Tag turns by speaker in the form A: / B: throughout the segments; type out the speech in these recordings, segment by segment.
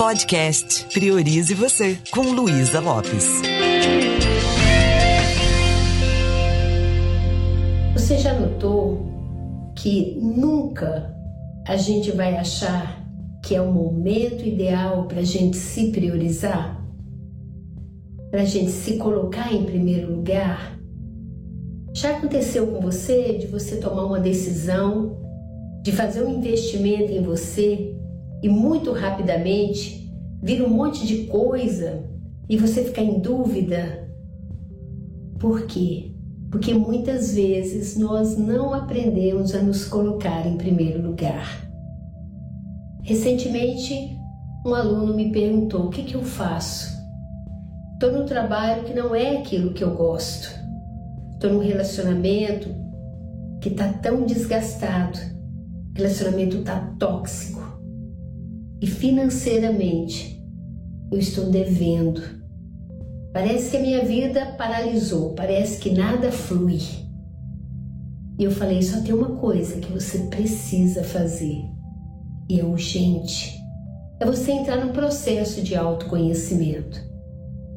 A: Podcast Priorize Você, com Luísa Lopes.
B: Você já notou que nunca a gente vai achar que é o momento ideal para a gente se priorizar? Para a gente se colocar em primeiro lugar? Já aconteceu com você de você tomar uma decisão, de fazer um investimento em você e muito rapidamente vir um monte de coisa e você ficar em dúvida? Por quê? Porque muitas vezes nós não aprendemos a nos colocar em primeiro lugar. Recentemente, um aluno me perguntou: o que, que eu faço? Estou num trabalho que não é aquilo que eu gosto. Estou num relacionamento que está tão desgastado, o relacionamento está tóxico e financeiramente eu estou devendo. Parece que a minha vida paralisou, parece que nada flui. E eu falei: só tem uma coisa que você precisa fazer, e é urgente: é você entrar no processo de autoconhecimento.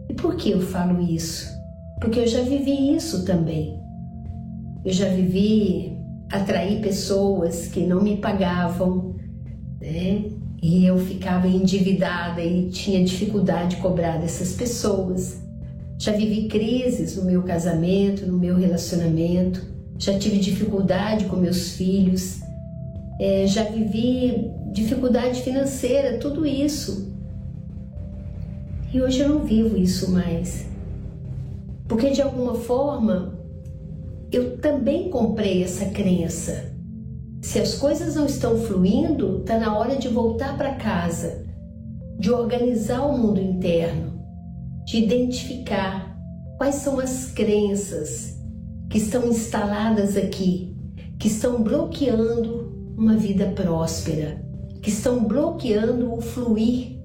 B: E por que eu falo isso? Porque eu já vivi isso também. Eu já vivi atrair pessoas que não me pagavam, né? E eu ficava endividada e tinha dificuldade de cobrar dessas pessoas. Já vivi crises no meu casamento, no meu relacionamento, já tive dificuldade com meus filhos, é, já vivi dificuldade financeira, tudo isso. E hoje eu não vivo isso mais. Porque de alguma forma eu também comprei essa crença se as coisas não estão fluindo, está na hora de voltar para casa, de organizar o mundo interno, de identificar quais são as crenças que estão instaladas aqui, que estão bloqueando uma vida próspera, que estão bloqueando o fluir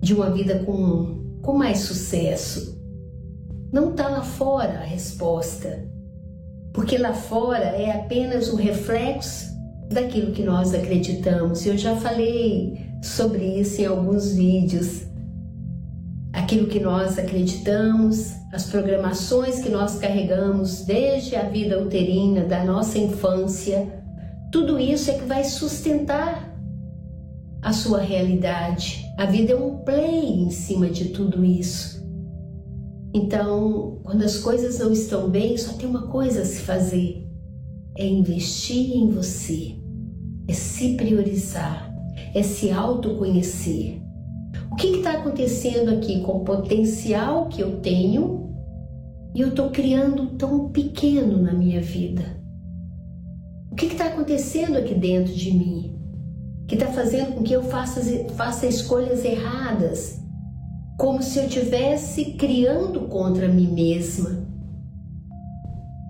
B: de uma vida com, com mais sucesso. Não está lá fora a resposta porque lá fora é apenas o reflexo daquilo que nós acreditamos. Eu já falei sobre isso em alguns vídeos. Aquilo que nós acreditamos, as programações que nós carregamos desde a vida uterina, da nossa infância, tudo isso é que vai sustentar a sua realidade. A vida é um play em cima de tudo isso. Então, quando as coisas não estão bem, só tem uma coisa a se fazer: é investir em você, é se priorizar, é se autoconhecer. O que está acontecendo aqui com o potencial que eu tenho e eu estou criando tão pequeno na minha vida? O que está acontecendo aqui dentro de mim que está fazendo com que eu faça, faça escolhas erradas? Como se eu estivesse criando contra mim mesma.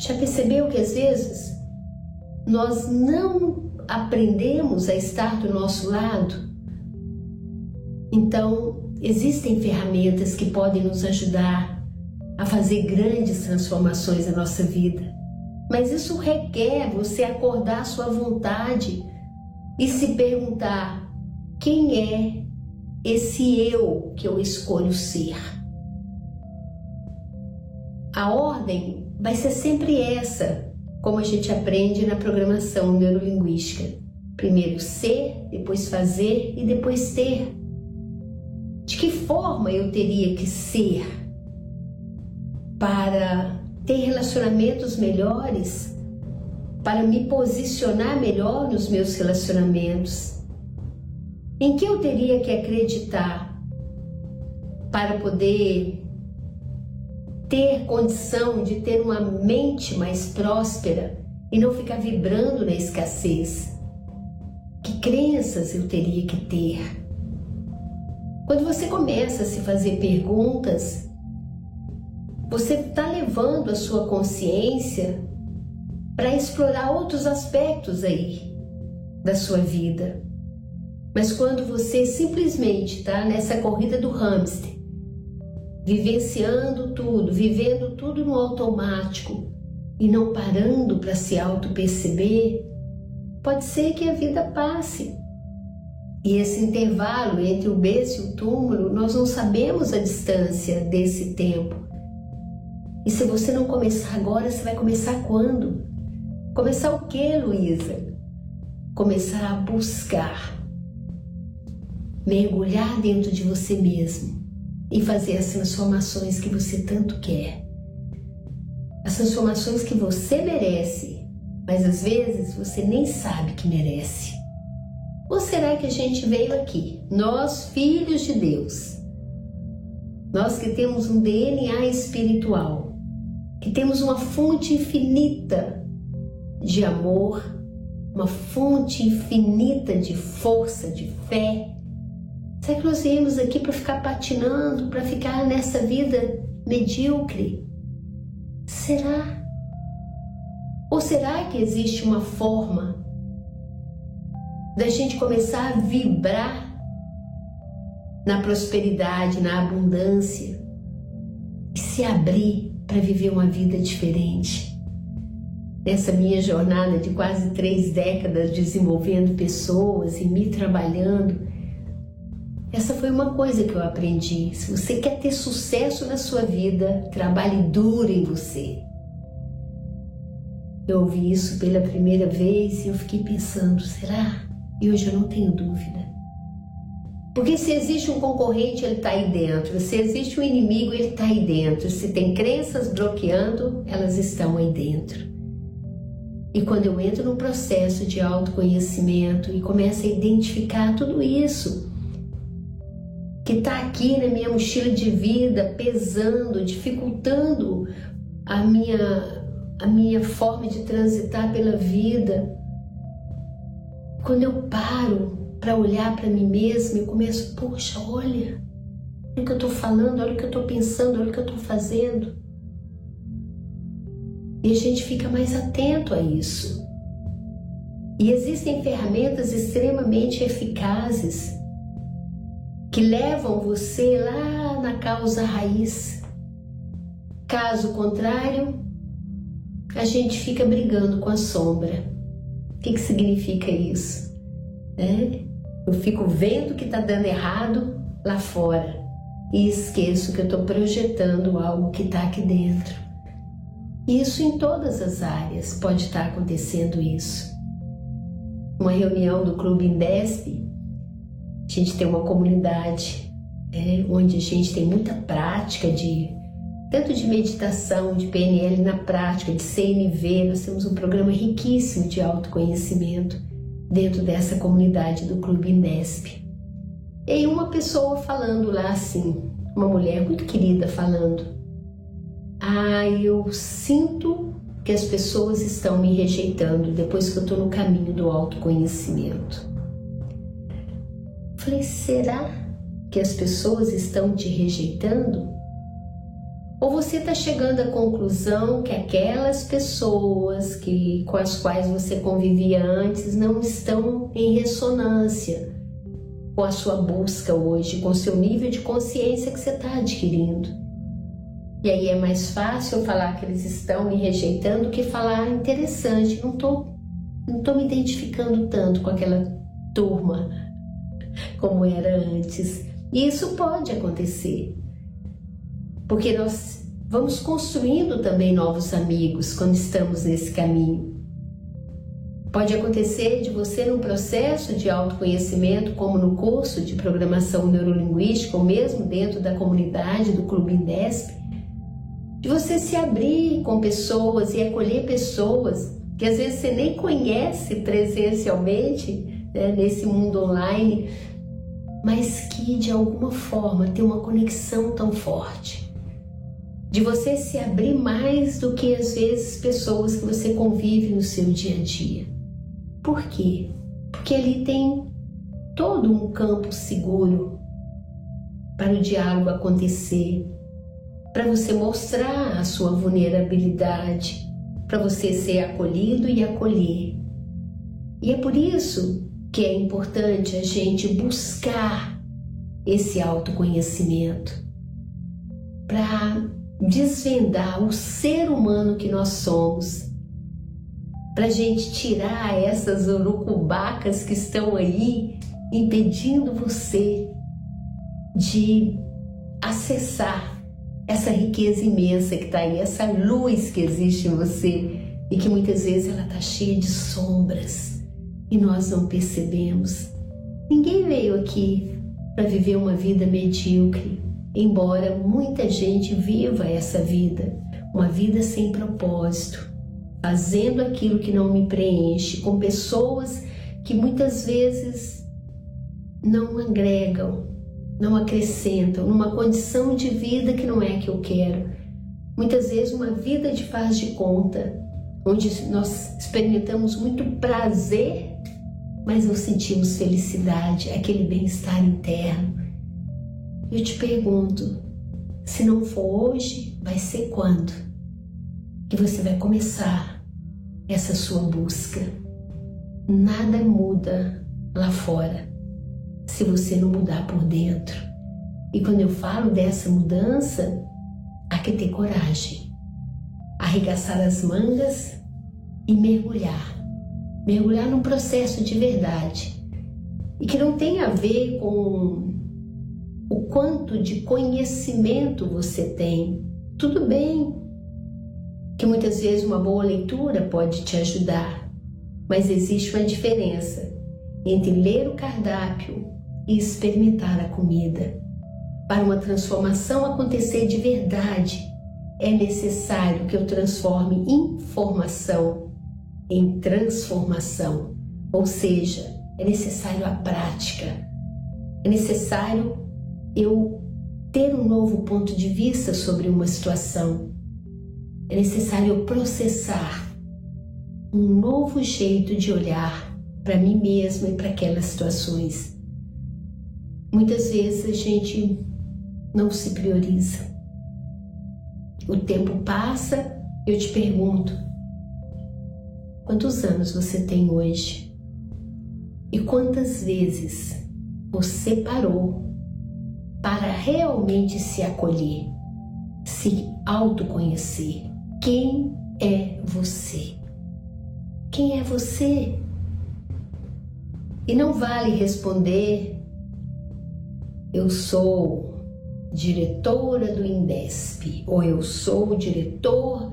B: Já percebeu que às vezes nós não aprendemos a estar do nosso lado? Então, existem ferramentas que podem nos ajudar a fazer grandes transformações na nossa vida. Mas isso requer você acordar sua vontade e se perguntar: quem é esse eu que eu escolho ser. A ordem vai ser sempre essa, como a gente aprende na programação neurolinguística. Primeiro ser, depois fazer e depois ter. De que forma eu teria que ser para ter relacionamentos melhores, para me posicionar melhor nos meus relacionamentos, em que eu teria que acreditar para poder ter condição de ter uma mente mais próspera e não ficar vibrando na escassez? Que crenças eu teria que ter? Quando você começa a se fazer perguntas, você está levando a sua consciência para explorar outros aspectos aí da sua vida. Mas quando você simplesmente está nessa corrida do hamster, vivenciando tudo, vivendo tudo no automático e não parando para se auto-perceber, pode ser que a vida passe E esse intervalo entre o berço e o túmulo, nós não sabemos a distância desse tempo. E se você não começar agora, você vai começar quando? Começar o que, Luísa? Começar a buscar, mergulhar dentro de você mesmo e fazer as transformações que você tanto quer. As transformações que você merece, mas às vezes você nem sabe que merece. Ou será que a gente veio aqui, nós, filhos de Deus, nós que temos um DNA espiritual, que temos uma fonte infinita de amor, uma fonte infinita de força, de fé. Será que nós viemos aqui para ficar patinando, para ficar nessa vida medíocre? Será? Ou será que existe uma forma da gente começar a vibrar na prosperidade, na abundância e se abrir para viver uma vida diferente. Nessa minha jornada de quase três décadas desenvolvendo pessoas e me trabalhando, essa foi uma coisa que eu aprendi. Se você quer ter sucesso na sua vida, trabalhe duro em você. Eu ouvi isso pela primeira vez e eu fiquei pensando: será? E hoje eu não tenho dúvida. Porque se existe um concorrente, ele está aí dentro. Se existe um inimigo, ele está aí dentro. Se tem crenças bloqueando, elas estão aí dentro. E quando eu entro num processo de autoconhecimento e começo a identificar tudo isso que está aqui na minha mochila de vida, pesando, dificultando a minha, a minha forma de transitar pela vida, quando eu paro para olhar para mim mesma e começo, poxa, olha, olha o que eu estou falando, olha o que eu estou pensando, olha o que eu estou fazendo. E a gente fica mais atento a isso. E existem ferramentas extremamente eficazes que levam você lá na causa raiz. Caso contrário, a gente fica brigando com a sombra. O que, que significa isso? É? Eu fico vendo que está dando errado lá fora e esqueço que eu estou projetando algo que está aqui dentro. Isso em todas as áreas pode estar tá acontecendo isso. Uma reunião do Clube Indesp, a gente tem uma comunidade é, onde a gente tem muita prática de tanto de meditação, de PNL na prática, de CNV, nós temos um programa riquíssimo de autoconhecimento dentro dessa comunidade do Clube Inesp. E uma pessoa falando lá assim, uma mulher muito querida falando: Ah, eu sinto que as pessoas estão me rejeitando depois que eu estou no caminho do autoconhecimento. Falei, será que as pessoas estão te rejeitando? Ou você está chegando à conclusão que aquelas pessoas que, com as quais você convivia antes não estão em ressonância com a sua busca hoje, com o seu nível de consciência que você está adquirindo. E aí é mais fácil falar que eles estão me rejeitando que falar interessante, não estou não tô me identificando tanto com aquela turma como era antes. E isso pode acontecer porque nós vamos construindo também novos amigos quando estamos nesse caminho. Pode acontecer de você, num processo de autoconhecimento, como no curso de programação neurolinguística, ou mesmo dentro da comunidade do Clube Indesp, de você se abrir com pessoas e acolher pessoas que às vezes você nem conhece presencialmente né, nesse mundo online, mas que de alguma forma tem uma conexão tão forte de você se abrir mais do que às vezes pessoas que você convive no seu dia a dia. Por quê? Porque ali tem todo um campo seguro para o diálogo acontecer, para você mostrar a sua vulnerabilidade, para você ser acolhido e acolher. E é por isso que é importante a gente buscar esse autoconhecimento para desvendar o ser humano que nós somos, para a gente tirar essas urucubacas que estão aí impedindo você de acessar essa riqueza imensa que está aí, essa luz que existe em você e que muitas vezes ela está cheia de sombras e nós não percebemos. Ninguém veio aqui para viver uma vida medíocre, embora muita gente viva essa vida, uma vida sem propósito, fazendo aquilo que não me preenche, com pessoas que muitas vezes não agregam, não acrescentam, numa condição de vida que não é que eu quero. Muitas vezes uma vida de faz de conta, onde nós experimentamos muito prazer, mas não sentimos felicidade, aquele bem-estar interno. Eu te pergunto, se não for hoje, vai ser quando? Que você vai começar essa sua busca. Nada muda lá fora se você não mudar por dentro. E quando eu falo dessa mudança, há que ter coragem, arregaçar as mangas e mergulhar. Mergulhar num processo de verdade. E que não tem a ver com o quanto de conhecimento você tem. Tudo bem que muitas vezes uma boa leitura pode te ajudar, mas existe uma diferença entre ler o cardápio e experimentar a comida. Para uma transformação acontecer de verdade, é necessário que eu transforme informação em transformação, ou seja, é necessário a prática, é necessário eu ter um novo ponto de vista sobre uma situação, é necessário eu processar um novo jeito de olhar para mim mesma e para aquelas situações. Muitas vezes a gente não se prioriza. O tempo passa, eu te pergunto: quantos anos você tem hoje? E quantas vezes você parou para realmente se acolher, se autoconhecer? Quem é você? Quem é você? E não vale responder: eu sou diretora do INDESP ou eu sou diretor.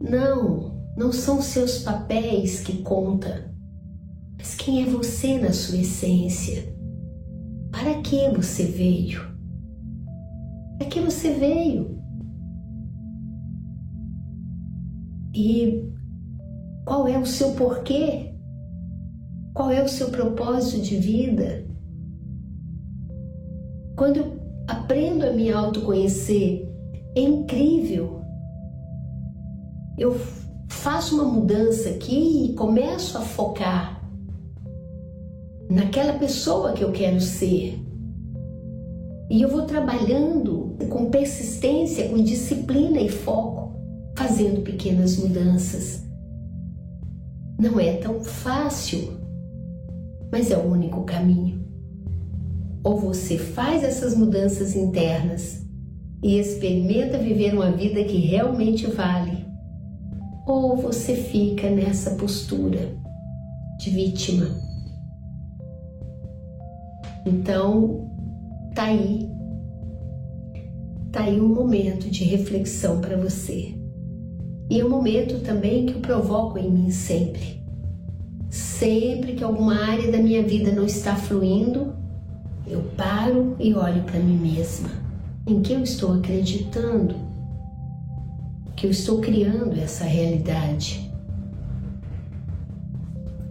B: Não, não são seus papéis que contam, mas quem é você na sua essência. Para que você veio? Para que você veio? E qual é o seu porquê? Qual é o seu propósito de vida? Quando eu aprendo a me autoconhecer, é incrível. Eu faço uma mudança aqui e começo a focar naquela pessoa que eu quero ser. E eu vou trabalhando com persistência, com disciplina e foco, fazendo pequenas mudanças. Não é tão fácil, mas é o único caminho. Ou você faz essas mudanças internas e experimenta viver uma vida que realmente vale, ou você fica nessa postura de vítima. Então, tá aí. Tá aí um momento de reflexão para você. E um momento também que eu provoco em mim sempre. Sempre que alguma área da minha vida não está fluindo, eu paro e olho para mim mesma. Em que eu estou acreditando? Que eu estou criando essa realidade?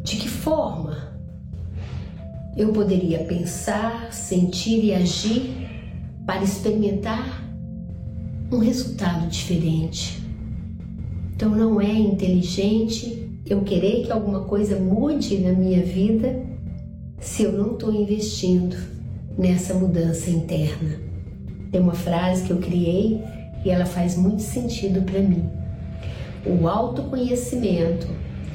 B: De que forma eu poderia pensar, sentir e agir para experimentar um resultado diferente? Então não é inteligente eu querer que alguma coisa mude na minha vida se eu não estou investindo nessa mudança interna. Tem uma frase que eu criei e ela faz muito sentido para mim. O autoconhecimento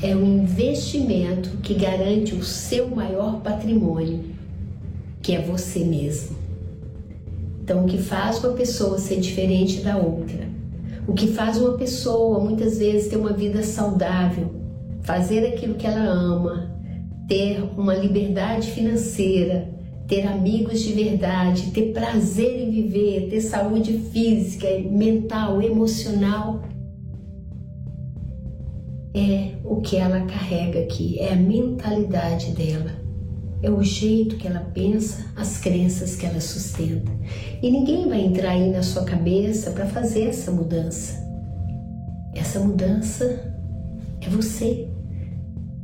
B: é um investimento que garante o seu maior patrimônio, que é você mesmo. Então, o que faz uma pessoa ser diferente da outra? O que faz uma pessoa muitas vezes ter uma vida saudável, fazer aquilo que ela ama, ter uma liberdade financeira, ter amigos de verdade, ter prazer em viver, ter saúde física, mental, emocional. É o que ela carrega aqui, é a mentalidade dela, é o jeito que ela pensa, as crenças que ela sustenta. E ninguém vai entrar aí na sua cabeça para fazer essa mudança. Essa mudança é você.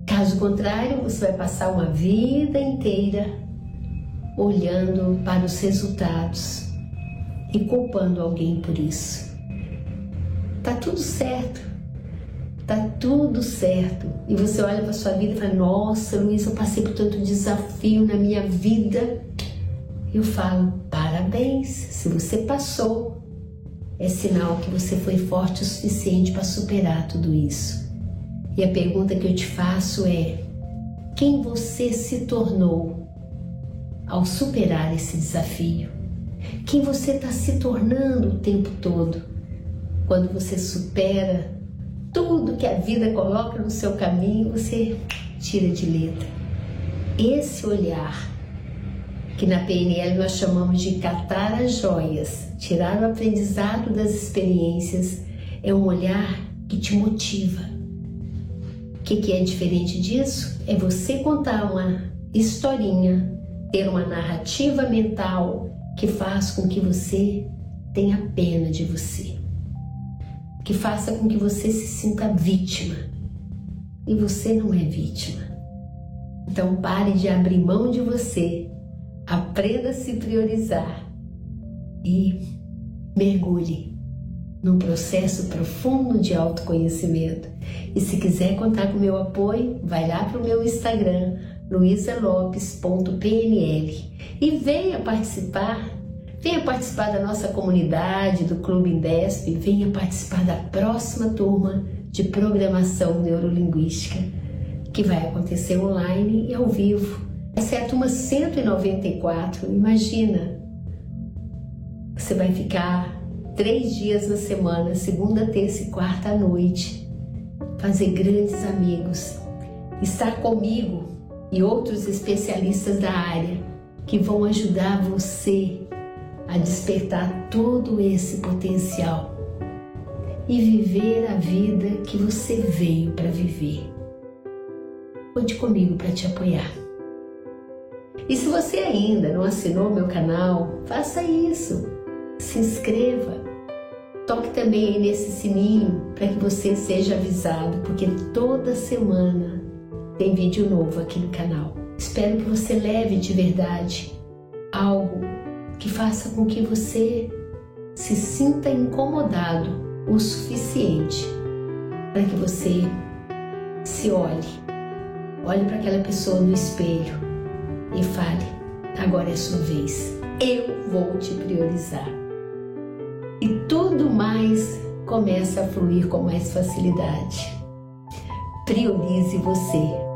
B: Caso contrário, você vai passar uma vida inteira olhando para os resultados e culpando alguém por isso. Tá tudo certo. Tá tudo certo. E você olha para sua vida e fala: "Nossa, Luiz, eu passei por tanto desafio na minha vida". Eu falo: "Parabéns, se você passou, é sinal que você foi forte o suficiente para superar tudo isso". E a pergunta que eu te faço é: quem você se tornou ao superar esse desafio? Quem você está se tornando o tempo todo quando você supera tudo que a vida coloca no seu caminho, você tira de letra. Esse olhar, que na PNL nós chamamos de catar as joias, tirar o aprendizado das experiências, é um olhar que te motiva. O que, que é diferente disso? É você contar uma historinha ter uma narrativa mental que faz com que você tenha pena de você, que faça com que você se sinta vítima. E você não é vítima. Então pare de abrir mão de você, aprenda a se priorizar e mergulhe num processo profundo de autoconhecimento. E se quiser contar com meu apoio, vai lá para o meu Instagram, luisalopes.pnl e venha participar. Venha participar da nossa comunidade, do Clube Indesp, venha participar da próxima turma de programação neurolinguística, que vai acontecer online e ao vivo. Essa é a turma 194. Imagina, você vai ficar três dias na semana, segunda, terça e quarta à noite, fazer grandes amigos, estar comigo e outros especialistas da área que vão ajudar você a despertar todo esse potencial e viver a vida que você veio para viver. Conte comigo para te apoiar. E se você ainda não assinou meu canal, faça isso. Se inscreva. Toque também nesse sininho para que você seja avisado, porque toda semana tem vídeo novo aqui no canal. Espero que você leve de verdade algo que faça com que você se sinta incomodado o suficiente para que você se olhe, olhe para aquela pessoa no espelho e fale: agora é sua vez, eu vou te priorizar. E tudo mais começa a fluir com mais facilidade. Priorize você